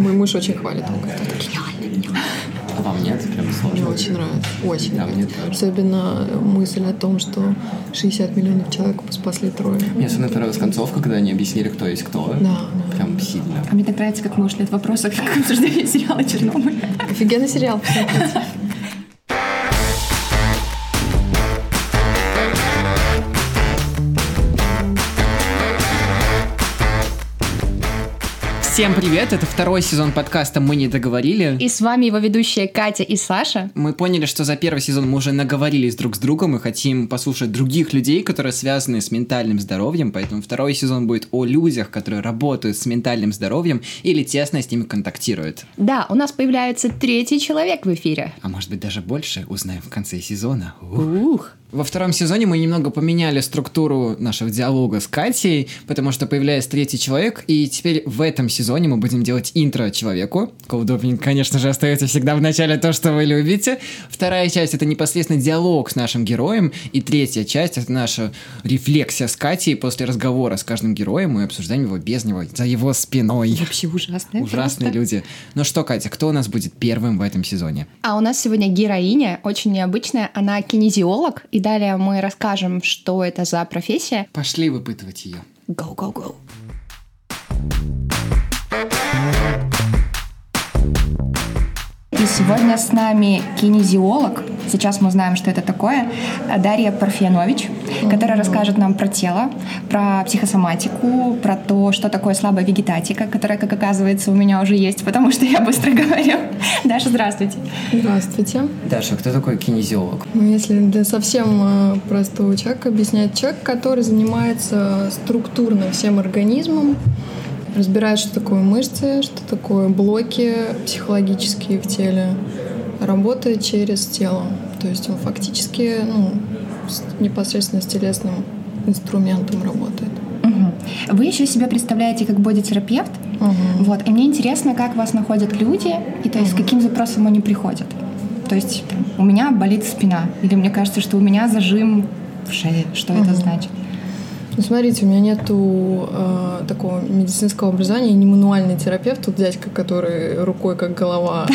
Мой муж очень хвалит. Он говорит, это гениально, гениально. А вам нет? Прям сложно? Мне очень нравится. Очень Да, мне нравится. тоже. Особенно мысль о том, что 60 миллионов человек спасли трое. Мне особенно понравилась концовка, когда они объяснили, кто есть кто. Да, да. Прям сильно. А мне так нравится, как мы ушли от вопроса к обсуждению сериала «Чернобыль». Офигенный сериал. Всем привет! Это второй сезон подкаста «Мы не договорили». И с вами его ведущие Катя и Саша. Мы поняли, что за первый сезон мы уже наговорились друг с другом и хотим послушать других людей, которые связаны с ментальным здоровьем, поэтому второй сезон будет о людях, которые работают с ментальным здоровьем или тесно с ними контактируют. Да, у нас появляется третий человек в эфире. А может быть даже больше узнаем в конце сезона. Ух. Ух. Во втором сезоне мы немного поменяли структуру нашего диалога с Катей, потому что появляется третий человек, и теперь в этом сезоне мы будем делать интро человеку. Колдовник, конечно же, остается всегда в начале то, что вы любите. Вторая часть — это непосредственно диалог с нашим героем, и третья часть — это наша рефлексия с Катей после разговора с каждым героем, мы обсуждаем его без него, за его спиной. Вообще ужасное. Ужасные просто. люди. Ну что, Катя, кто у нас будет первым в этом сезоне? А у нас сегодня героиня, очень необычная. Она кинезиолог. И далее мы расскажем, что это за профессия. Пошли выпытывать ее. Go, go, go. И сегодня с нами кинезиолог. Сейчас мы узнаем, что это такое. Дарья Парфянович, которая расскажет нам про тело, про психосоматику, про то, что такое слабая вегетатика, которая, как оказывается, у меня уже есть, потому что я быстро говорю. Даша, здравствуйте. Здравствуйте. Даша, кто такой кинезиолог? Ну, Если для совсем э, простого человека объяснять, человек, который занимается структурно всем организмом, разбирает, что такое мышцы, что такое блоки психологические в теле, работает через тело. То есть он фактически ну, с- непосредственно с телесным инструментом работает. Мгм. Вы еще себя представляете как бодитерапевт. Мгм. Вот. И мне интересно, как вас находят люди, и то есть с каким запросом они приходят. То есть у меня болит спина, или мне кажется, что у меня зажим в шее. Что это значит? Ну, смотрите, у меня нету э, такого медицинского образования, я не мануальный терапевт, вот дядька, который рукой как голова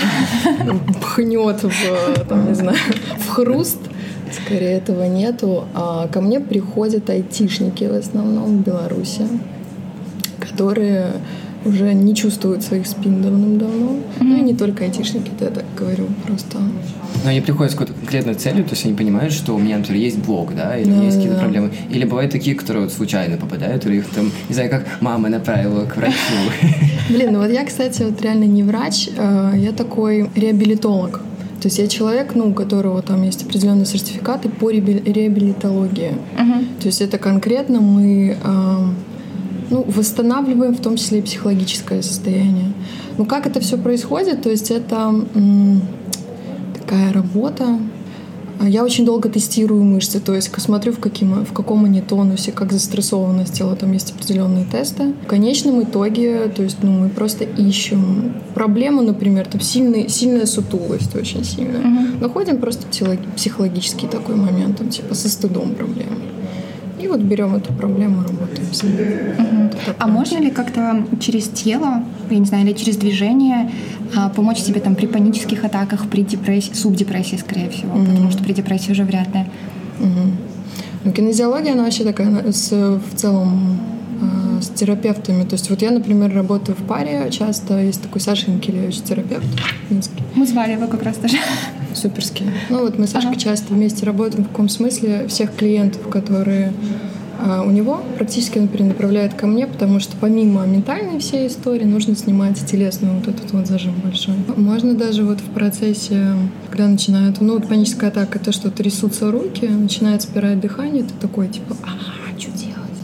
пхнет в, там, не знаю, в хруст. Скорее этого нету. А ко мне приходят айтишники в основном в Беларуси, которые уже не чувствуют своих спин давным-давно. Ну и не только айтишники, это я так говорю, просто Но они приходят с какой-то конкретной целью, то есть они понимают, что у меня, например, есть блог, да, или Да, есть какие-то да. проблемы. Или бывают такие, которые вот случайно попадают, или их там, не знаю, как мама направила к врачу. Блин, ну вот я, кстати, вот реально не врач, э, я такой реабилитолог. То есть я человек, ну, у которого там есть определенные сертификаты по реаби- реабилитологии. То есть это конкретно мы э, ну, восстанавливаем в том числе и психологическое состояние. Ну как это все происходит? То есть это м, такая работа. А Я очень долго тестирую мышцы, то есть смотрю, в, каким, в каком они тонусе, как застрессованность тела, там есть определенные тесты. В конечном итоге, то есть ну, мы просто ищем проблему, например, там сильный, сильная сутулость, очень сильная. Находим просто психолог- психологический такой момент, там, типа со стыдом проблемы. И вот берем эту проблему, работаем с ней. Так А можно ли как-то через тело, я не знаю, или через движение а, помочь себе там при панических атаках, при депрессии, субдепрессии, скорее всего, потому что при депрессии уже вряд ли. Мгм. Ну, кинезиология, она вообще такая она с, в целом э, с терапевтами. То есть вот я, например, работаю в паре часто. Есть такой Саша Инкелевич, терапевт минский. Мы звали его как раз даже. Суперский. Ну вот мы с Сашкой часто вместе работаем. В каком смысле? Всех клиентов, которые а, у него, практически он перенаправляет ко мне, потому что помимо ментальной всей истории нужно снимать телесную вот этот вот зажим большой. Можно даже вот в процессе, когда начинают, ну вот паническая атака, то, что трясутся руки, начинает спирать дыхание, ты такой типа, делать?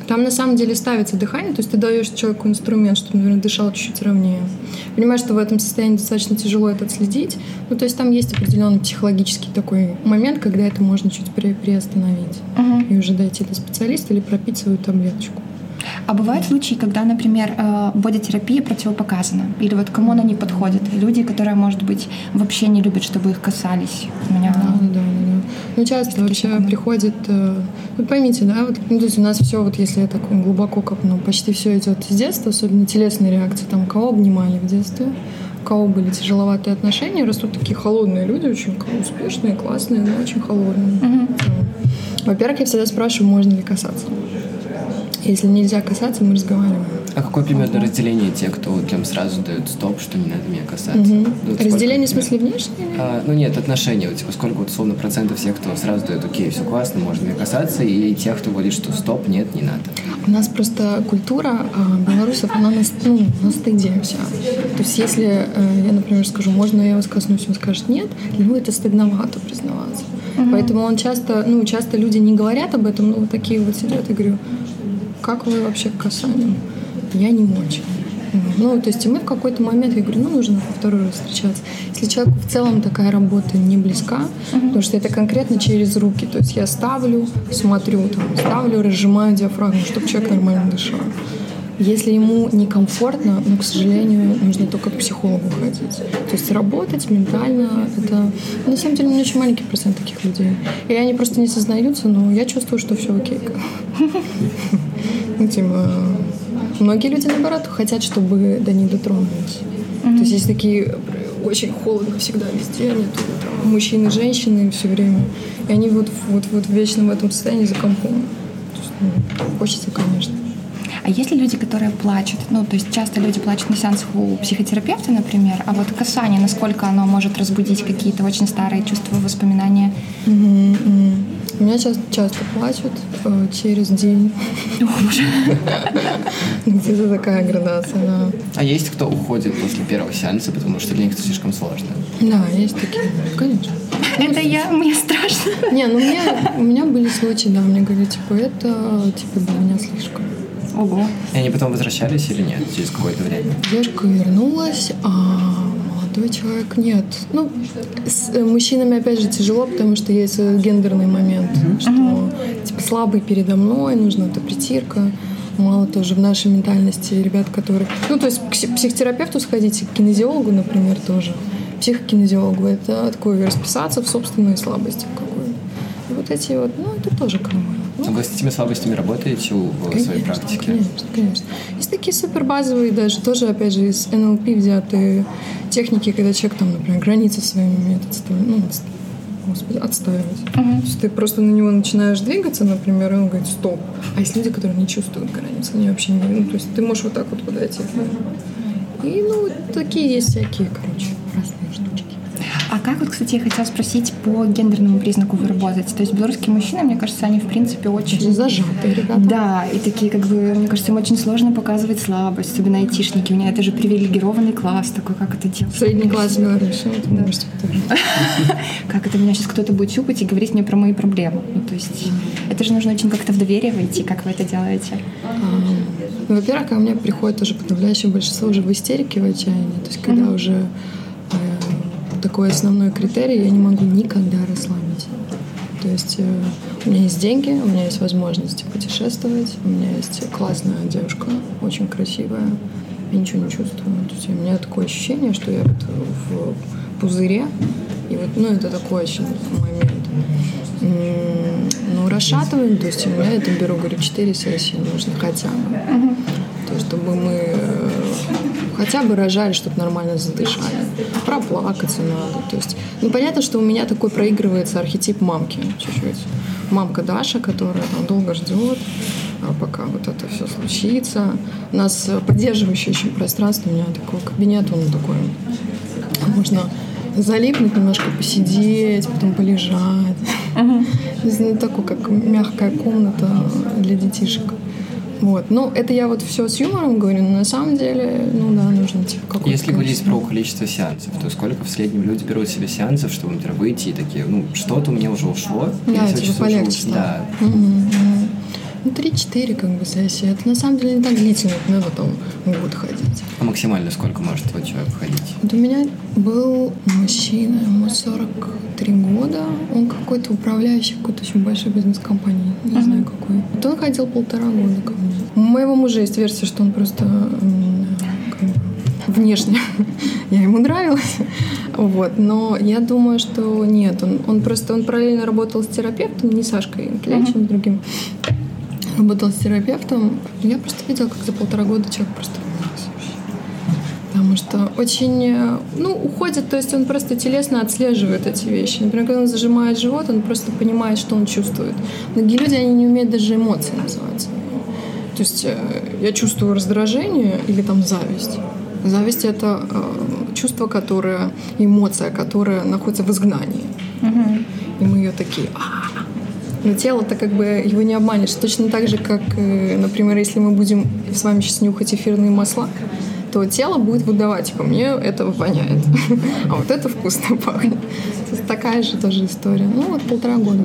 Там на самом деле ставится дыхание, то есть ты даешь человеку инструмент, чтобы, наверное, дышал чуть-чуть ровнее. Понимаешь, что в этом состоянии достаточно тяжело это отследить. Ну, то есть там есть определенный психологический такой момент, когда это можно чуть при- приостановить. И уже дойти до специалиста или пропить свою таблеточку. А бывают случаи, когда, например, э, бодитерапия противопоказана? Или вот кому она не подходит? Люди, которые, может быть, вообще не любят, чтобы их касались. У меня... Да, да, да. Ну, часто вообще приходит... Э, вы поймите, да, вот, ну, то есть у нас все, вот если я так глубоко копну, почти все идет из детства, особенно телесные реакции. Там кого обнимали в детстве, у кого были тяжеловатые отношения, растут такие холодные люди, очень успешные, классные, но очень холодные. Угу. Во-первых, я всегда спрашиваю, можно ли касаться. Если нельзя касаться, мы разговариваем. А какое примерно разделение те, кто вот прям сразу дают стоп, что не надо меня касаться? Угу. Ну, разделение в смысле внешнее? А, ну нет, отношения. Вот, типа, сколько вот условно процентов всех, кто сразу дает, окей, все классно, можно меня касаться, и тех, кто говорит, что стоп, нет, не надо. У нас просто культура а, белорусов, она на, ну, на стыде вся. То есть если э, я, например, скажу, можно я вас коснусь, он скажет нет, него это стыдновато признаваться. Угу. Поэтому он часто, ну, часто люди не говорят об этом, но вот такие вот сидят и говорю, как вы вообще к касанию? Я не очень. Ну, то есть мы в какой-то момент, я говорю, ну, нужно второй раз встречаться. Если человеку в целом такая работа не близка, uh-huh. потому что это конкретно через руки. То есть я ставлю, смотрю, там, ставлю, разжимаю диафрагму, чтобы человек нормально дышал. Если ему некомфортно, но, к сожалению, нужно только к психологу ходить. То есть работать ментально, это... На самом деле, у меня очень маленький процент таких людей. И они просто не сознаются, но я чувствую, что все окей. Ну, типа, многие люди, наоборот, хотят, чтобы до них дотронулись. То есть есть такие очень холодно всегда везде, они тут там, мужчины, женщины все время. И они вот, вот, вот вечно в этом состоянии за компом. Ну, хочется, конечно. А есть ли люди, которые плачут? Ну, то есть часто люди плачут на сеансах у психотерапевта, например, а вот касание, насколько оно может разбудить какие-то очень старые чувства, воспоминания? Mm-hmm. Mm-hmm. У меня часто, часто плачут э, через день. Где-то такая градация, да. А есть кто уходит после первого сеанса, потому что для них это слишком сложно? Да, есть такие, конечно. Это я, мне страшно. Не, ну мне, у меня были случаи, да, мне говорят, типа, это типа для меня слишком. Ого. И они потом возвращались или нет через какое-то время? Девушка вернулась, а молодой человек нет. Ну, с э, мужчинами, опять же, тяжело, потому что есть гендерный момент, mm-hmm. что типа слабый передо мной, нужна эта притирка. Мало тоже в нашей ментальности ребят, которые... Ну, то есть к психотерапевту сходите, к кинезиологу, например, тоже. Психокинезиологу — это такое расписаться в собственной слабости какой-то. И вот эти вот, ну, это тоже нормально. Вы с этими слабостями работаете в конечно, своей практике? Конечно, конечно. Есть такие супер базовые даже, тоже, опять же, из НЛП взятые техники, когда человек там, например, границы своими умеет отстаивать, ну, господи, отстаивать. Uh-huh. То есть ты просто на него начинаешь двигаться, например, и он говорит «стоп». А есть люди, которые не чувствуют границы, они вообще не... Ну, то есть ты можешь вот так вот подойти. И, ну, вот такие есть всякие, короче, как вот, кстати, я хотела спросить по гендерному признаку вы работаете? То есть белорусские мужчины, мне кажется, они в принципе очень... Зажатые ребята. Да, и такие как бы, мне кажется, им очень сложно показывать слабость, особенно айтишники. У меня это же привилегированный класс такой, как это делать? Средний класс Беларуси. Как это меня сейчас кто-то будет щупать и говорить мне про мои проблемы? Ну, то есть это же нужно очень как-то в доверие войти, как вы это делаете? Ну, во-первых, ко мне приходит уже подавляющее большинство уже в истерике, в отчаянии. То есть когда уже такой основной критерий, я не могу никогда расслабить. То есть э, у меня есть деньги, у меня есть возможность путешествовать, у меня есть классная девушка, очень красивая, я ничего не чувствую. То есть у меня такое ощущение, что я вот в пузыре, и вот, ну, это такой очень момент. Ну, расшатываем, то есть у меня это беру, говорю, 4 сессии нужно хотя бы. То есть, чтобы мы э, хотя бы рожали, чтобы нормально задышали. Проплакаться надо. То есть, ну, понятно, что у меня такой проигрывается архетип мамки чуть-чуть. Мамка Даша, которая там долго ждет, а пока вот это все случится. У нас поддерживающее очень пространство, у меня такой кабинет, он такой, можно залипнуть немножко, посидеть, потом полежать. Uh-huh. Такой, как мягкая комната для детишек. Вот. Ну, это я вот все с юмором говорю, но на самом деле, ну да, нужно типа какое-то Если говорить про количество сеансов, то сколько в среднем люди берут себе сеансов, чтобы, например, выйти и такие, ну, что-то у меня уже ушло. Да, типа полегче Да. Угу. Ну, 3-4 как бы сессии. Это на самом деле не так длительно, надо там год ходить. А максимально сколько может твой человек ходить? Вот у меня был мужчина, ему 43 года. Он какой-то управляющий какой-то очень большой бизнес-компании. Не uh-huh. знаю какой. Вот он ходил полтора года ко мне. У моего мужа есть версия, что он просто внешне я ему нравилась. Вот, но я думаю, что нет, он, он просто, он параллельно работал с терапевтом, не Сашкой Клячем, uh-huh. другим, работал с терапевтом. Я просто видела, как за полтора года человек просто Потому что очень, ну, уходит, то есть он просто телесно отслеживает эти вещи. Например, когда он зажимает живот, он просто понимает, что он чувствует. Многие люди, они не умеют даже эмоции называть. То есть э, я чувствую раздражение или там зависть. Зависть — это э, чувство, которое, эмоция, которая находится в изгнании. Угу. И мы ее такие... А-а-а. Но тело-то как бы его не обманешь. Точно так же, как, э, например, если мы будем с вами сейчас нюхать эфирные масла, то тело будет выдавать, типа, мне это воняет, а вот это вкусно пахнет. Такая же тоже история. Ну, вот полтора года.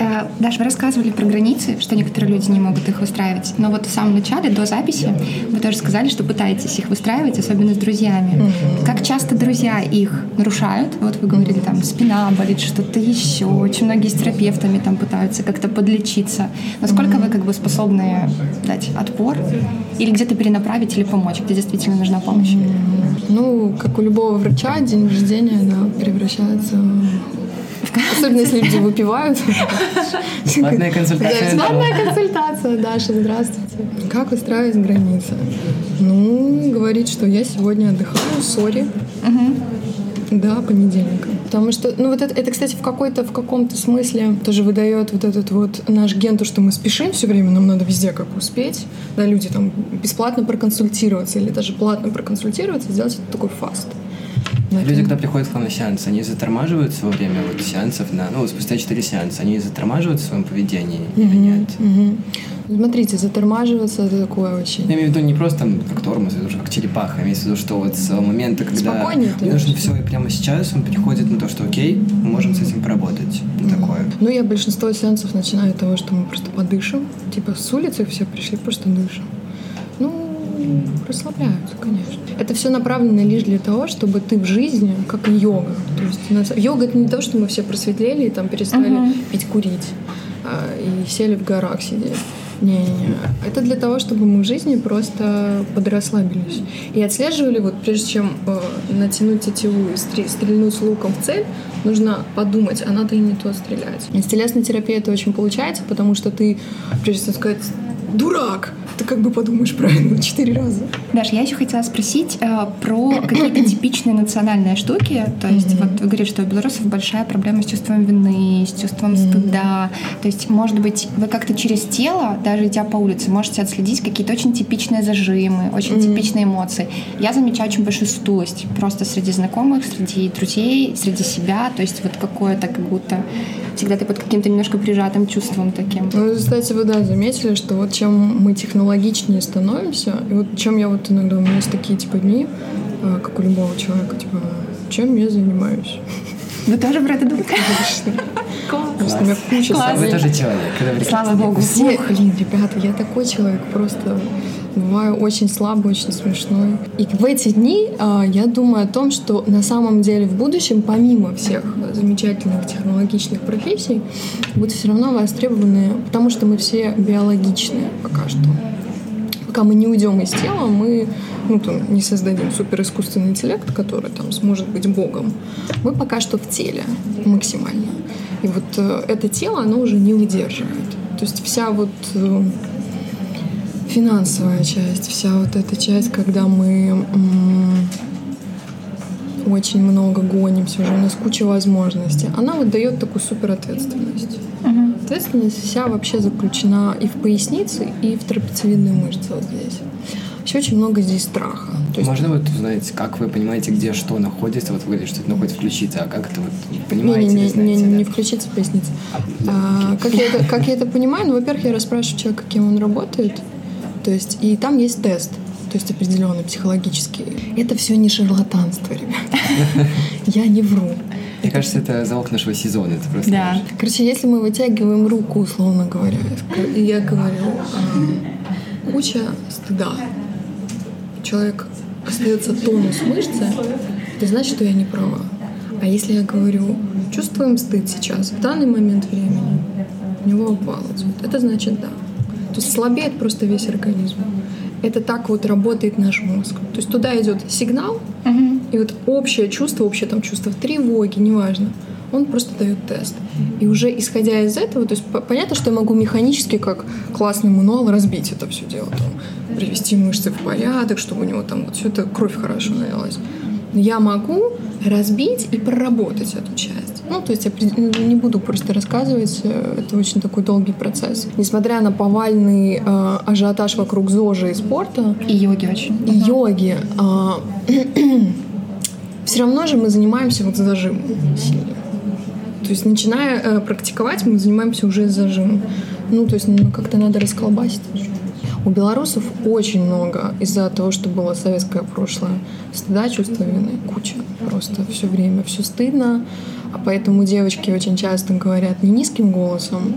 Э, Даша, вы рассказывали про границы, что некоторые люди не могут их выстраивать. Но вот в самом начале, до записи, вы тоже сказали, что пытаетесь их выстраивать, особенно с друзьями. Mm-hmm. Как часто друзья их нарушают? Вот вы говорили, там, спина болит, что-то еще. Очень многие с терапевтами там пытаются как-то подлечиться. Насколько mm-hmm. вы как бы способны дать отпор? Или где-то перенаправить или помочь, где действительно нужна помощь? Ну, как у любого врача, день рождения да, превращается Особенно если люди выпивают. Бесплатная консультация. Бесплатная консультация, Даша, здравствуйте. Как устраивать границы? Ну, говорить, что я сегодня отдыхаю, сори. Да, понедельника. Потому что, ну вот это, это кстати, в какой-то, в каком-то смысле тоже выдает вот этот вот наш ген, то, что мы спешим все время, нам надо везде как успеть. Да, люди там бесплатно проконсультироваться или даже платно проконсультироваться, сделать это такой фаст. Люди, когда приходят к вам на сеанс, они затормаживаются во время вот сеансов, на, ну, спустя 4 сеанса, они затормаживают в своем поведении mm-hmm. или нет? Mm-hmm. Смотрите, затормаживаться это такое очень. Я имею в виду не просто там, как тормоз, это уже как черепаха, имеется в виду, что вот с момента, когда Спокойнее, мне нужно все и прямо сейчас, он переходит на то, что окей, мы можем с этим поработать. Mm-hmm. Такое. Ну, я большинство сеансов начинаю с того, что мы просто подышим. Типа с улицы все пришли, просто дышим. Расслабляются, конечно. Это все направлено лишь для того, чтобы ты в жизни, как и йога. То есть у нас, йога это не то, что мы все просветлели и там перестали uh-huh. пить, курить а, и сели в горах сидеть. Не-не-не. Это для того, чтобы мы в жизни просто подрасслабились. И отслеживали, вот прежде чем э, натянуть тетиву и стрельнуть луком в цель, нужно подумать, а надо ли не то стрелять. И с телесной терапией это очень получается, потому что ты, прежде чем сказать «дурак», ты как бы подумаешь правильно четыре раза. Даш, я еще хотела спросить э, про какие-то типичные национальные штуки. То есть mm-hmm. вот вы говорите, что у белорусов большая проблема с чувством вины, с чувством mm-hmm. стыда. То есть, может быть, вы как-то через тело, даже идя по улице, можете отследить какие-то очень типичные зажимы, очень mm-hmm. типичные эмоции. Я замечаю очень большую стулость просто среди знакомых, среди друзей, среди себя. То есть вот какое-то как будто всегда ты под каким-то немножко прижатым чувством таким. Ну, кстати, вы, да, заметили, что вот чем мы технологичнее становимся, и вот чем я вот иногда, у меня есть такие, типа, дни, а, как у любого человека, типа, чем я занимаюсь? Вы тоже про это думаете? Класс. У меня куча Класс. Вы тоже человек. Слава богу. Все, блин, ребята, я такой человек, просто бываю очень слабый, очень смешной. И в эти дни э, я думаю о том, что на самом деле в будущем, помимо всех замечательных технологичных профессий, будут все равно востребованы, потому что мы все биологичные пока что. Пока мы не уйдем из тела, мы ну, там, не создадим суперискусственный интеллект, который там сможет быть богом. Мы пока что в теле максимально. И вот э, это тело, оно уже не выдерживает. То есть вся вот э, финансовая часть, вся вот эта часть, когда мы очень много гонимся, уже у нас куча возможностей, она вот дает такую супер ответственность. Uh-huh. Ответственность вся вообще заключена и в пояснице, и в трапециевидной мышце вот здесь. Еще очень много здесь страха. То есть... Можно вот узнать, как вы понимаете, где что находится, вот вы что-то находится включиться, а как это вот понимаете? Не, не, не, не, не включиться поясница. А, а, как, я это, как я это понимаю, ну, во-первых, я расспрашиваю человека, кем он работает, то есть, и там есть тест, то есть определенный психологический. Это все не шарлатанство, ребят. Я не вру. Мне кажется, это залог нашего сезона. Это просто да. Наш. Короче, если мы вытягиваем руку, условно говоря, и я говорю, а, куча стыда, человек остается тонус мышцы, это значит, что я не права. А если я говорю, чувствуем стыд сейчас, в данный момент времени, у него упало это значит да. То есть слабеет просто весь организм. Это так вот работает наш мозг. То есть туда идет сигнал, угу. и вот общее чувство, общее там чувство тревоги, неважно, он просто дает тест. И уже исходя из этого, то есть понятно, что я могу механически, как классный мануал, разбить это все дело, там, привести мышцы в порядок, чтобы у него там вот все это кровь хорошо налилась. Но я могу разбить и проработать эту часть. Ну, то есть я не буду просто рассказывать, э, это очень такой долгий процесс. Несмотря на повальный э, ажиотаж вокруг ЗОЖа и спорта. И йоги очень. И йоги. Э, все равно же мы занимаемся вот зажимом сильно. То есть, начиная э, практиковать, мы занимаемся уже зажимом. Ну, то есть, ну, как-то надо расколбасить. У белорусов очень много из-за того, что было советское прошлое. Стыда, чувства вины, куча. Просто все время все стыдно. А поэтому девочки очень часто говорят не низким голосом,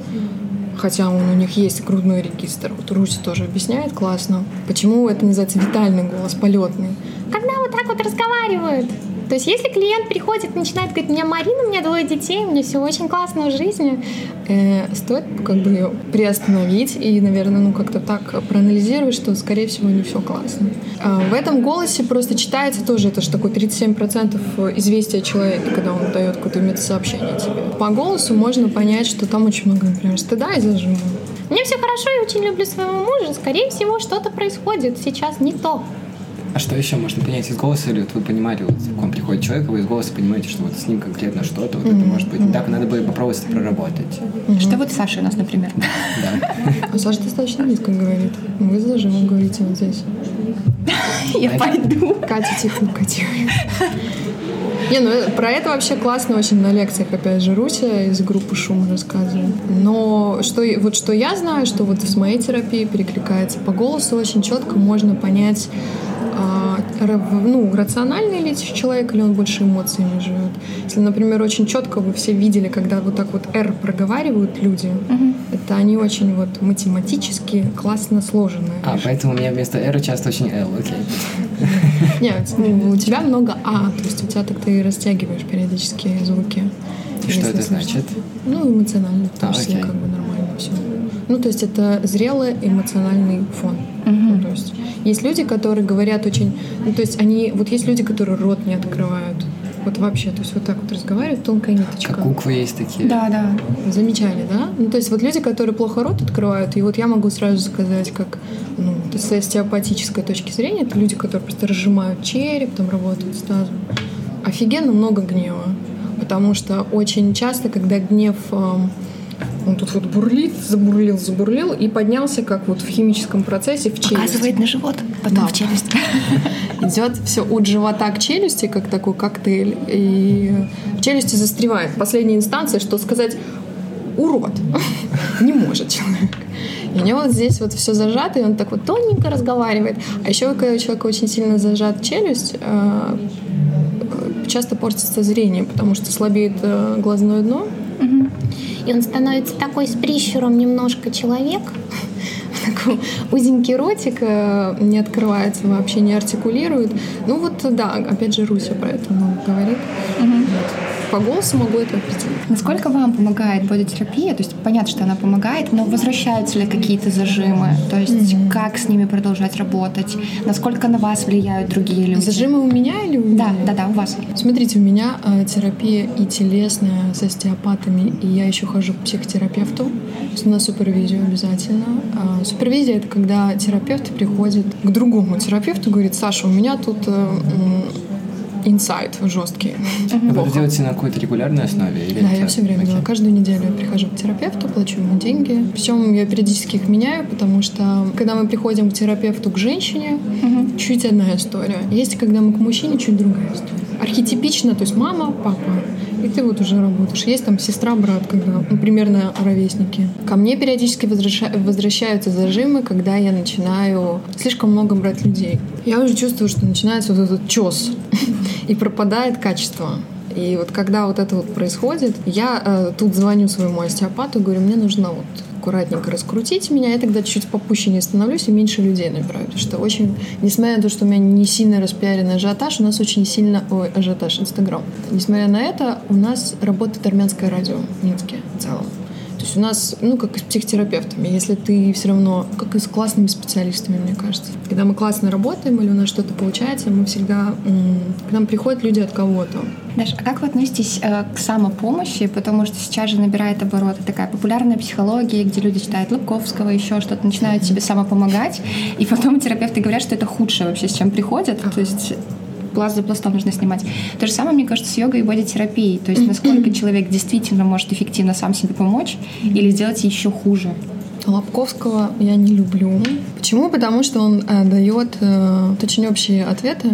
хотя он, у них есть грудной регистр. Вот Руси тоже объясняет классно, почему это называется витальный голос, полетный. Когда вот так вот разговаривают, то есть если клиент приходит, начинает говорить, у меня Марина, у меня двое детей, у меня все очень классно в жизни, э, стоит как бы приостановить и, наверное, ну как-то так проанализировать, что, скорее всего, не все классно. А в этом голосе просто читается тоже, это же такой 37% известия человека, когда он дает какое-то метасообщение тебе. По голосу можно понять, что там очень много, например, стыда и зажима. Мне все хорошо, я очень люблю своего мужа. Скорее всего, что-то происходит сейчас не то. А что еще можно понять из голоса? Или вот вы понимали, вот к вам приходит человек, вы из голоса понимаете, что вот с ним конкретно что-то, вот mm-hmm. это может быть не так, надо бы попробовать это проработать. Mm-hmm. Что вот Саша у нас, например. Да. Саша достаточно низко говорит. Вы зажимом говорите вот здесь. Я пойду. Катя, тихо. Не, ну про это вообще классно очень на лекциях, опять же, Руся из группы Шум рассказывает. Но что, вот что я знаю, что вот с моей терапией перекликается, по голосу очень четко можно понять, ну, рациональный ли человек, или он больше эмоциями живет. Если, например, очень четко вы все видели, когда вот так вот R проговаривают люди, угу. это они очень вот математически классно сложенные. А, поэтому у меня вместо R часто очень L, окей. Нет, ну, у тебя много А, то есть у тебя так ты растягиваешь периодически звуки. И что это значит? Ну, эмоционально, в том а, числе, как бы нормально все. Ну, то есть это зрелый эмоциональный фон. Угу. Ну, то есть есть люди, которые говорят очень... Ну, то есть они... Вот есть люди, которые рот не открывают. Вот вообще, то есть вот так вот разговаривают, тонкая ниточка. Как буквы есть такие. Да, да. Замечали, да? Ну, то есть вот люди, которые плохо рот открывают, и вот я могу сразу сказать, как, ну, с остеопатической точки зрения, это люди, которые просто разжимают череп, там работают с тазом. Офигенно много гнева. Потому что очень часто, когда гнев эм, он тут вот бурлит, забурлил, забурлил и поднялся, как вот в химическом процессе, в челюсть. Показывает на живот, потом да. в челюсть. Идет все от живота к челюсти, как такой коктейль. И в челюсти застревает. Последняя инстанция, что сказать урод. Не может человек. И у него вот здесь вот все зажато, и он так вот тоненько разговаривает. А еще, когда у человека очень сильно зажат челюсть, э, часто портится зрение, потому что слабеет э, глазное дно, и он становится такой с прищуром немножко человек, такой узенький ротик, э, не открывается вообще, не артикулирует. Ну вот, да, опять же, Руся про это много говорит. Угу. По голосу могу это определить. Насколько вам помогает бодитерапия? То есть понятно, что она помогает, но возвращаются ли какие-то зажимы? То есть угу. как с ними продолжать работать? Насколько на вас влияют другие люди? Зажимы у меня или у Да, да, да, у вас. Смотрите, у меня э, терапия и телесная с остеопатами, и я еще хожу к психотерапевту. На супервизию обязательно. А, супервизия — это когда терапевт приходит к другому терапевту и говорит, Саша, у меня тут э, инсайт жесткий. Вы это делаете на какой-то регулярной основе? Или да, это... я все время делаю. Каждую неделю я прихожу к терапевту, плачу ему деньги. Причем я периодически их меняю, потому что когда мы приходим к терапевту, к женщине, угу. чуть одна история. Есть, когда мы к мужчине, чуть другая история. Архетипично, то есть мама, папа, и ты вот уже работаешь. Есть там сестра, брат, когда ну, примерно ровесники. Ко мне периодически возвраща... возвращаются зажимы, когда я начинаю слишком много брать людей. Я уже чувствую, что начинается вот этот чес и пропадает качество. И вот когда вот это вот происходит, я э, тут звоню своему остеопату, говорю, мне нужно вот аккуратненько раскрутить меня, я тогда чуть попуще не становлюсь и меньше людей набираю. Потому что очень, несмотря на то, что у меня не сильно распиаренный ажиотаж, у нас очень сильно, ой, ажиотаж, Инстаграм. Несмотря на это, у нас работает армянское радио в Минске в целом. То есть у нас, ну, как и с психотерапевтами, если ты все равно, как и с классными специалистами, мне кажется. Когда мы классно работаем или у нас что-то получается, мы всегда, к нам приходят люди от кого-то. Даша, а как вы относитесь э, к самопомощи? Потому что сейчас же набирает обороты такая популярная психология, где люди читают Лубковского, еще что-то, начинают себе самопомогать, и потом терапевты говорят, что это худшее вообще, с чем приходят. То есть пласт за пластом нужно снимать. То же самое, мне кажется, с йогой и бодитерапией. То есть насколько человек действительно может эффективно сам себе помочь или сделать еще хуже. Лобковского я не люблю. Почему? Потому что он э, дает э, очень общие ответы.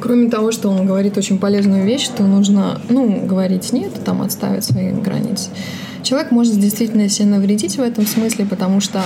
Кроме того, что он говорит очень полезную вещь, что нужно, ну, говорить нет, там отставить свои границы человек может действительно себе навредить в этом смысле, потому что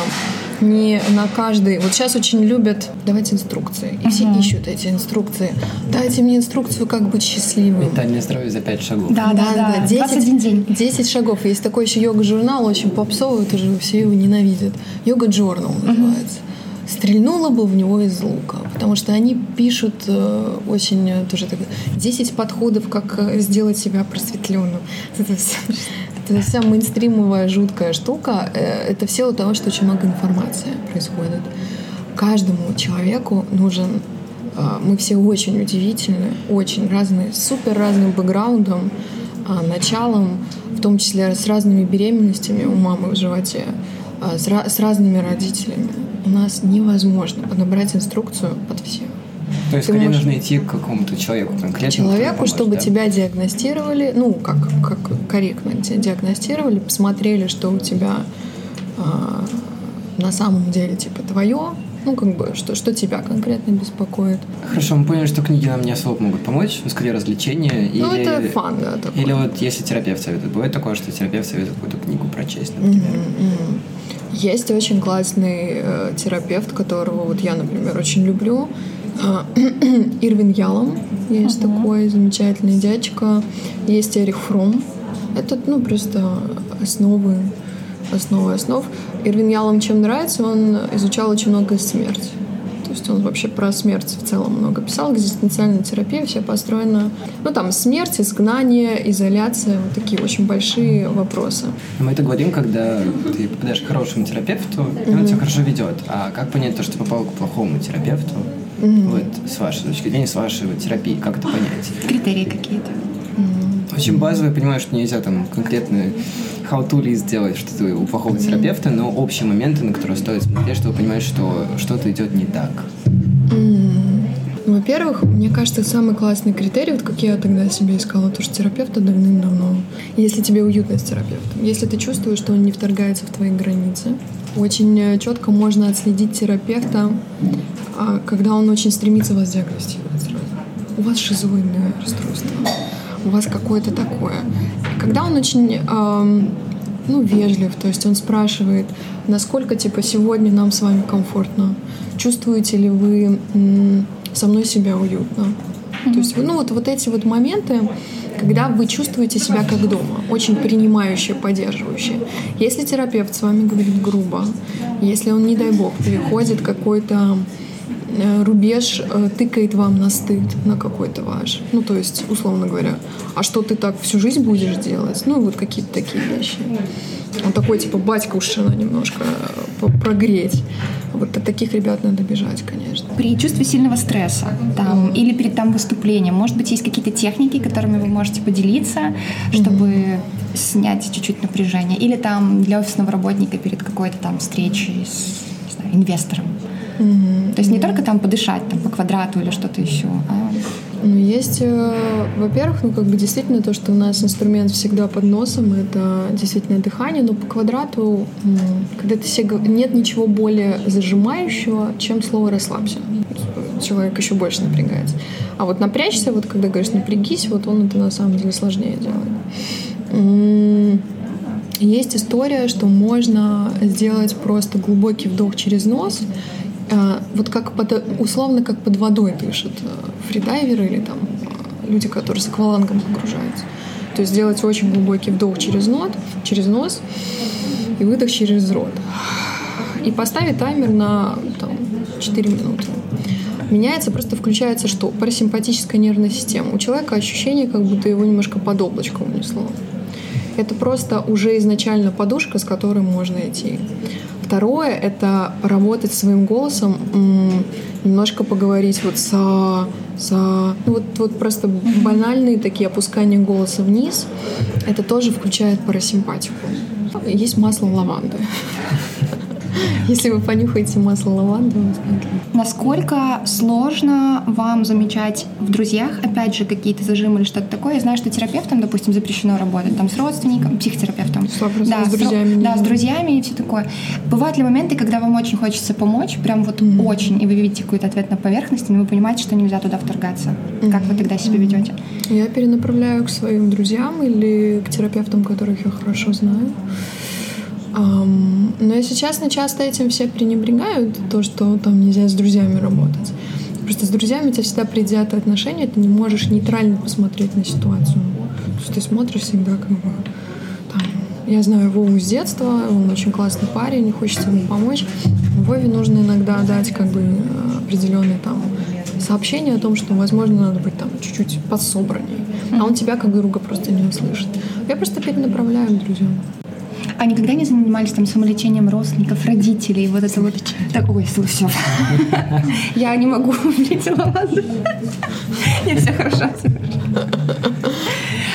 не на каждый... Вот сейчас очень любят давать инструкции. И все uh-huh. ищут эти инструкции. Дайте мне инструкцию, как быть счастливым. Ментальное здоровье за 5 шагов. Да, да, да. да. 10, 21 день. 10 шагов. Есть такой еще йога-журнал, очень попсовый, тоже все его ненавидят. Йога-журнал uh-huh. называется стрельнула бы в него из лука. Потому что они пишут э, очень тоже так, 10 подходов, как э, сделать себя просветленным. Это все, это вся мейнстримовая жуткая штука. Э, это все от того, что очень много информации происходит. Каждому человеку нужен... Э, мы все очень удивительны, очень разные, супер разным бэкграундом, а, началом, в том числе с разными беременностями у мамы в животе, а, с разными родителями. У нас невозможно подобрать инструкцию под всех. То есть, скорее можешь... нужно идти к какому-то человеку конкретному. Человеку, помочь, чтобы да? тебя диагностировали, ну, как, как корректно тебя диагностировали, посмотрели, что у тебя а, на самом деле, типа, твое, ну, как бы, что, что тебя конкретно беспокоит. Хорошо, мы поняли, что книги нам не особо могут помочь, ну, скорее развлечения. Ну, или... это фан, да, такой. Или вот если терапевт советует, бывает такое, что терапевт советует какую-то книгу прочесть, например. Mm-hmm, mm-hmm. Есть очень классный э, терапевт, которого вот я, например, очень люблю. А, Ирвин Ялом есть uh-huh. такой замечательный дядечка. Есть Эрих Фром. Это, ну, просто основы, основы основ. Ирвин Ялом чем нравится, он изучал очень много смерти. То есть он вообще про смерть в целом много писал. Экзистенциальная терапия вся построена... Ну, там, смерть, изгнание, изоляция. Вот такие очень большие вопросы. Мы это говорим, когда ты попадаешь к хорошему терапевту, и он тебя хорошо ведет. А как понять то, что ты попал к плохому терапевту? Mm Вот, с вашей точки зрения, с вашей вот, терапии, как это понять? Критерии какие-то. mm Очень базово, я понимаю, что нельзя там конкретно how-to list сделать что-то у плохого терапевта, но общие моменты, на которые стоит смотреть, чтобы понимать, что что-то идет не так. Во-первых, мне кажется, самый классный критерий, вот как я тогда себе искала, то, что терапевта давным-давно. Если тебе уютно с терапевтом, если ты чувствуешь, что он не вторгается в твои границы, очень э, четко можно отследить терапевта, а, когда он очень стремится вас диагностировать сразу. У вас шизоидное расстройство, у вас какое-то такое. Когда он очень эм, ну, вежлив, то есть он спрашивает, насколько типа сегодня нам с вами комфортно, чувствуете ли вы м, со мной себя уютно. Mm-hmm. То есть, ну вот, вот эти вот моменты, когда вы чувствуете себя как дома, очень принимающие, поддерживающие. Если терапевт с вами говорит грубо, если он, не дай бог, переходит какой-то рубеж э, тыкает вам на стыд, на какой-то ваш. Ну, то есть, условно говоря, а что ты так всю жизнь будешь делать? Ну, вот какие-то такие вещи. Он такой, типа, батька уж немножко э, прогреть. Вот от таких ребят надо бежать, конечно. При чувстве сильного стресса там, mm. или перед там выступлением, может быть, есть какие-то техники, которыми вы можете поделиться, чтобы mm-hmm. снять чуть-чуть напряжение? Или там для офисного работника перед какой-то там встречей с знаю, инвестором? Mm-hmm. То есть не только там подышать там, по квадрату или что-то еще, а ну, есть, э, во-первых, ну, как бы действительно то, что у нас инструмент всегда под носом, это действительно дыхание, но по квадрату, когда ты себе нет ничего более зажимающего, чем слово «расслабься». Человек еще больше напрягается. А вот напрячься, вот когда говоришь «напрягись», вот он это на самом деле сложнее делает. Есть история, что можно сделать просто глубокий вдох через нос вот как под, условно как под водой дышат э, фридайверы или там э, люди, которые с аквалангом погружаются. То есть сделать очень глубокий вдох через нос, через нос и выдох через рот. И поставить таймер на там, 4 минуты. Меняется, просто включается что? Парасимпатическая нервная система. У человека ощущение, как будто его немножко под облачко унесло. это просто уже изначально подушка, с которой можно идти. Второе — это работать своим голосом, немножко поговорить вот со... со ну вот, вот просто банальные такие опускания голоса вниз. Это тоже включает парасимпатику. Есть масло лаванды. Если вы понюхаете масло лаванды. Насколько сложно вам замечать в друзьях, опять же, какие-то зажимы или что-то такое? Я знаю, что терапевтам, допустим, запрещено работать там с родственником, психотерапевтом. Да, с друзьями. Да, с друзьями и все такое. Бывают ли моменты, когда вам очень хочется помочь, прям вот mm-hmm. очень, и вы видите какой-то ответ на поверхности, но вы понимаете, что нельзя туда вторгаться? Mm-hmm. Как вы тогда себя ведете? Я перенаправляю к своим друзьям или к терапевтам, которых я хорошо знаю. Но если честно, часто этим все пренебрегают, то, что там нельзя с друзьями работать. Просто с друзьями у тебя всегда предвзятые отношения, ты не можешь нейтрально посмотреть на ситуацию. То есть ты смотришь всегда как бы там, я знаю Вову с детства, он очень классный парень, хочется ему помочь. Вове нужно иногда дать как бы определенные там сообщения о том, что, возможно, надо быть там чуть-чуть подсобранней. А он тебя как друга просто не услышит. Я просто перенаправляю к друзьям. А никогда не занимались там самолечением родственников, родителей, вот это вот? Так, ой, все. Я не могу убить лаванду. Нет, все хорошо,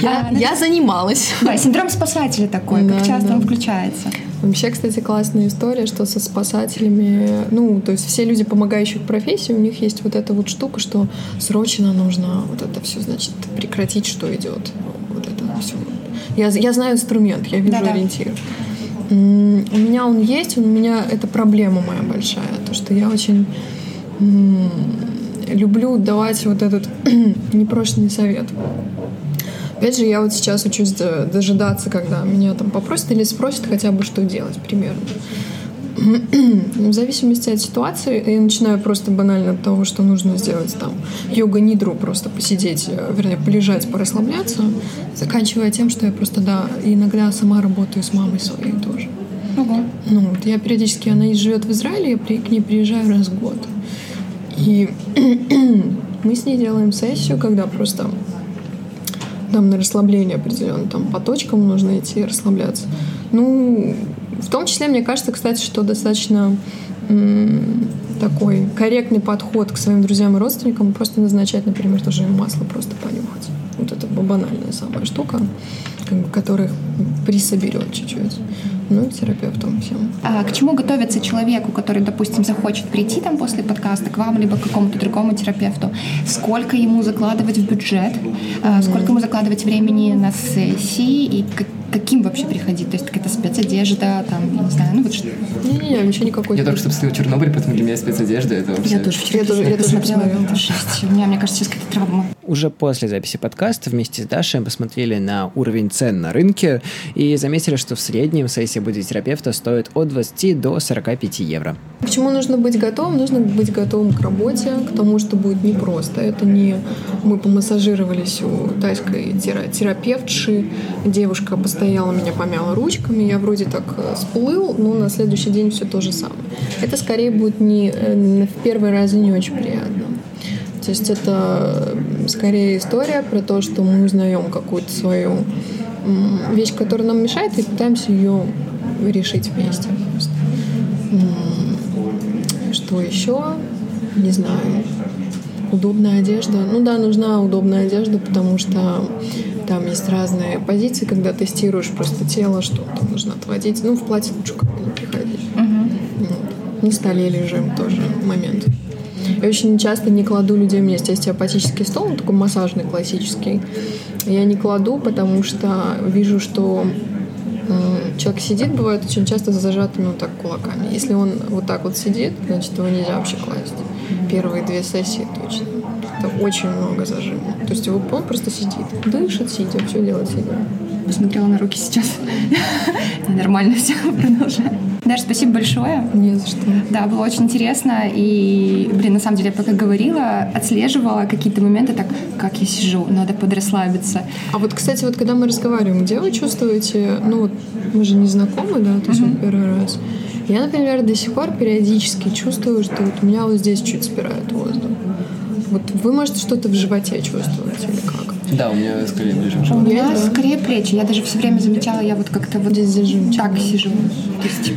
Я, а, я занималась. Да, синдром спасателя такой, как часто он включается. Вообще, кстати, классная история, что со спасателями, ну, то есть все люди, помогающие в профессии, у них есть вот эта вот штука, что срочно нужно вот это все, значит, прекратить, что идет. Вот это все я, я знаю инструмент, я вижу Да-да. ориентир. У меня он есть, у меня это проблема моя большая, то что я очень люблю давать вот этот непрошенный совет. Опять же, я вот сейчас учусь дожидаться, когда меня там попросят или спросят хотя бы, что делать примерно. В зависимости от ситуации я начинаю просто банально от того, что нужно сделать там йога-нидру, просто посидеть, э, вернее, полежать, порасслабляться, заканчивая тем, что я просто, да, иногда сама работаю с мамой своей тоже. Ого. Ну, вот я периодически, она живет в Израиле, я при, к ней приезжаю раз в год. И мы с ней делаем сессию, когда просто там на расслабление определенно, там по точкам нужно идти расслабляться. Ну, в том числе, мне кажется, кстати, что достаточно такой корректный подход к своим друзьям и родственникам, просто назначать, например, тоже им масло просто понюхать. Вот это банальная самая штука, как бы, которая присоберет чуть-чуть. Ну терапевтам всем. А к чему готовиться человеку, который, допустим, захочет прийти там после подкаста к вам, либо к какому-то другому терапевту? Сколько ему закладывать в бюджет? Mm-hmm. Сколько ему закладывать времени на сессии? И каким вообще приходить? То есть какая-то спецодежда, там, я не знаю, ну вот что. Не-не-не, ничего никакой. Я только что посмотрел Чернобыль, поэтому для меня спецодежда это вообще... Я тоже вчера я тоже, я тоже посмотрела. Это жесть. У меня, мне кажется, сейчас какая-то травма. Уже после записи подкаста вместе с Дашей посмотрели на уровень цен на рынке и заметили, что в среднем сессия бодитерапевта стоит от 20 до 45 евро. К чему нужно быть готовым? Нужно быть готовым к работе, к тому, что будет непросто. Это не мы помассажировались у тайской терапевтши, девушка постояла, меня помяла ручками, я вроде так э, сплыл, но на следующий день все то же самое. Это скорее будет не э, в первый раз не очень приятно. То есть это скорее история про то, что мы узнаем какую-то свою вещь, которая нам мешает, и пытаемся ее решить вместе. Что еще? Не знаю. Удобная одежда. Ну да, нужна удобная одежда, потому что там есть разные позиции, когда тестируешь просто тело, что там нужно отводить. Ну, в платье лучше как-то не приходить. Угу. Вот. На столе лежим тоже момент. Я очень часто не кладу людей, у меня есть остеопатический стол, он такой массажный, классический. Я не кладу, потому что вижу, что человек сидит, бывает очень часто за зажатыми вот так кулаками. Если он вот так вот сидит, значит, его нельзя вообще класть. Первые две сессии точно. Это очень много зажимов. То есть он просто сидит, дышит, сидя, все делает сидя. Посмотрела на руки сейчас. Нормально все, продолжаем. Даша, спасибо большое. Не за что. Да, было очень интересно. И, блин, на самом деле, я пока говорила, отслеживала какие-то моменты, так, как я сижу, надо подрасслабиться. А вот, кстати, вот когда мы разговариваем, где вы чувствуете, ну вот мы же не знакомы, да, то есть uh-huh. вот первый раз. Я, например, до сих пор периодически чувствую, что вот меня вот здесь чуть спирает воздух. Вот вы, может, что-то в животе чувствуете или как? Да, у меня скорее ближе к У меня да. скорее плечи. Я даже все время замечала, я вот как-то вот Здесь зажим. так сижу. То есть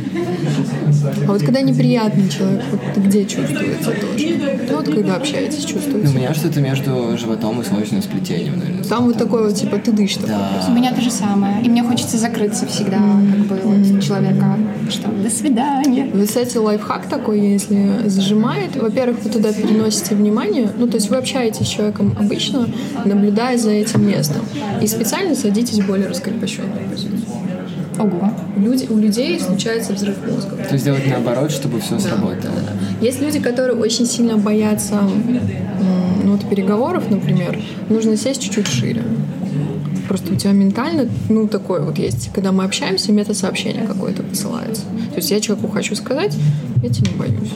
А вот когда неприятный человек, вот где чувствуется тоже? Ну вот когда общаетесь, Ну, у чувствуете. меня что-то между животом и солнечным сплетением, наверное. Там вот такой вот типа ты такой. Да. у меня то же самое. И мне хочется закрыться всегда, как бы вот человека, что до свидания. Вы, кстати, лайфхак такой, если зажимает. Во-первых, вы туда переносите внимание. Ну, то есть вы общаетесь с человеком обычно, наблюдая за этим местом. И специально садитесь более раскрепощенную позицию. Ого. Люди, у людей случается взрыв мозга. То есть сделать наоборот, чтобы все сработало. Есть люди, которые очень сильно боятся ну, вот переговоров, например. Нужно сесть чуть-чуть шире. Просто у тебя ментально, ну, такое вот есть. Когда мы общаемся, мета-сообщение какое-то посылается. То есть я человеку хочу сказать, я тебя не боюсь.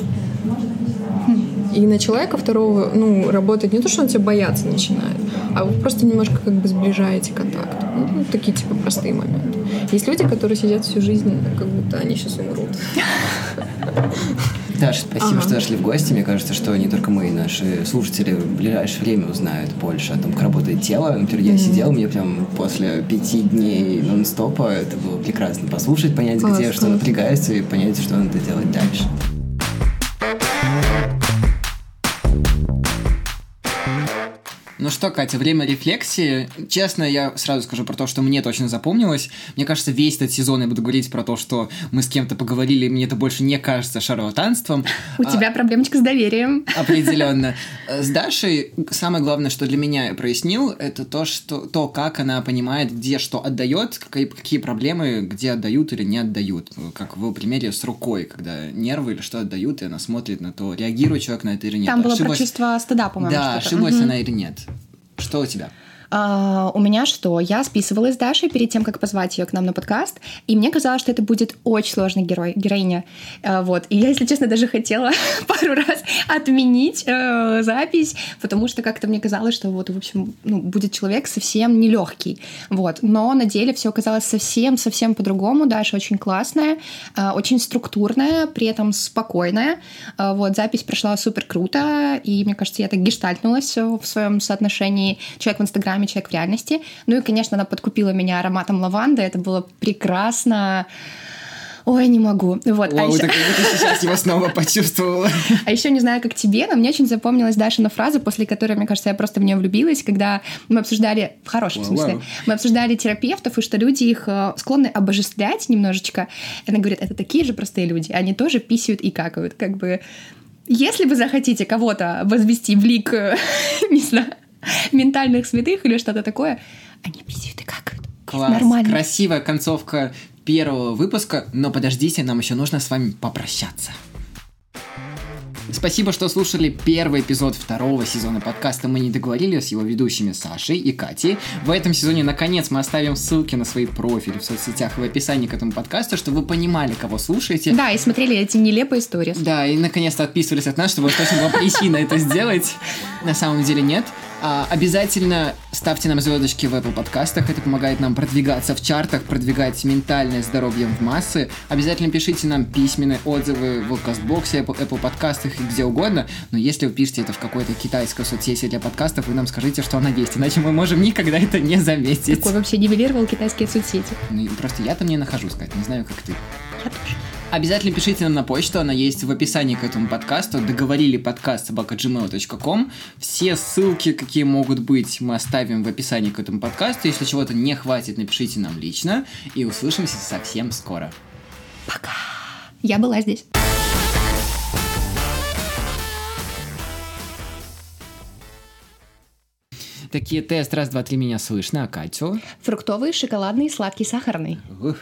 И на человека второго, ну, работает не то, что он тебя бояться начинает, а вы просто немножко как бы сближаете контакт. Ну, такие типа простые моменты. Есть люди, которые сидят всю жизнь, как будто они сейчас умрут. Даша, спасибо, Ага. что зашли в гости. Мне кажется, что не только мы, и наши слушатели в ближайшее время узнают больше о том, как работает тело. Например, я сидел, мне прям после пяти дней нон-стопа это было прекрасно послушать, понять, Класс, где что класс. напрягается, и понять, что надо делать дальше. Ну что, Катя, время рефлексии. Честно, я сразу скажу про то, что мне точно запомнилось. Мне кажется, весь этот сезон я буду говорить про то, что мы с кем-то поговорили, и мне это больше не кажется шарлатанством. У А, тебя проблемочка с доверием. Определенно. С Дашей самое главное, что для меня я прояснил, это то, что то, как она понимает, где что отдает, какие, какие проблемы, где отдают или не отдают. Как в примере с рукой, когда нервы или что отдают, и она смотрит на то, реагирует человек на это или нет. Там было про Ошиблась- чувство стыда, по-моему, Да, ошиблась Мгм. она или нет. Что у тебя? А, у меня что? Я списывалась с Дашей перед тем, как позвать ее к нам на подкаст, и мне казалось, что это будет очень сложный герой, героиня. А, вот. И я, если честно, даже хотела пару раз отменить э, запись, потому что как-то мне казалось, что вот, в общем, ну, будет человек совсем нелегкий. Вот. Но на деле все оказалось совсем-совсем по-другому. Даша очень классная, э, очень структурная, при этом спокойная. Э, вот. Запись прошла супер круто, и мне кажется, я так гештальтнулась в своем соотношении человек в Инстаграме, человек в реальности. Ну и, конечно, она подкупила меня ароматом лаванды. Это было прекрасно. Ой, не могу. Вот. А Вау, еще- так как сейчас его снова почувствовала. а еще не знаю, как тебе, но мне очень запомнилась Дашина фраза, после которой, мне кажется, я просто в нее влюбилась, когда мы обсуждали, в хорошем Вау, смысле, вау. мы обсуждали терапевтов, и что люди их э, склонны обожествлять немножечко. И она говорит, это такие же простые люди, они тоже писают и какают. Как бы, если вы захотите кого-то возвести в лик, не знаю, ментальных святых или что-то такое, они писают и какают. Класс, Нормально. красивая концовка первого выпуска, но подождите, нам еще нужно с вами попрощаться. Спасибо, что слушали первый эпизод второго сезона подкаста «Мы не договорили» с его ведущими Сашей и Катей. В этом сезоне, наконец, мы оставим ссылки на свои профили в соцсетях и в описании к этому подкасту, чтобы вы понимали, кого слушаете. Да, и смотрели эти нелепые истории. Да, и наконец-то отписывались от нас, чтобы точно была причина это сделать. На самом деле нет. А, обязательно ставьте нам звездочки в Apple подкастах. Это помогает нам продвигаться в чартах, продвигать ментальное здоровье в массы. Обязательно пишите нам письменные отзывы в Castbox, Apple, Apple подкастах и где угодно. Но если вы пишете это в какой-то китайской соцсети для подкастов, вы нам скажите, что она есть. Иначе мы можем никогда это не заметить. Такой вообще нивелировал китайские соцсети. Ну, просто я там не нахожу, сказать. Не знаю, как ты. Я тоже. Обязательно пишите нам на почту, она есть в описании к этому подкасту. Договорили подкаст собака.gmail.com. Все ссылки, какие могут быть, мы оставим в описании к этому подкасту. Если чего-то не хватит, напишите нам лично. И услышимся совсем скоро. Я была здесь. Такие тест раз, два, три меня слышно, а Катю? Фруктовый, шоколадный, сладкий, сахарный. Ух.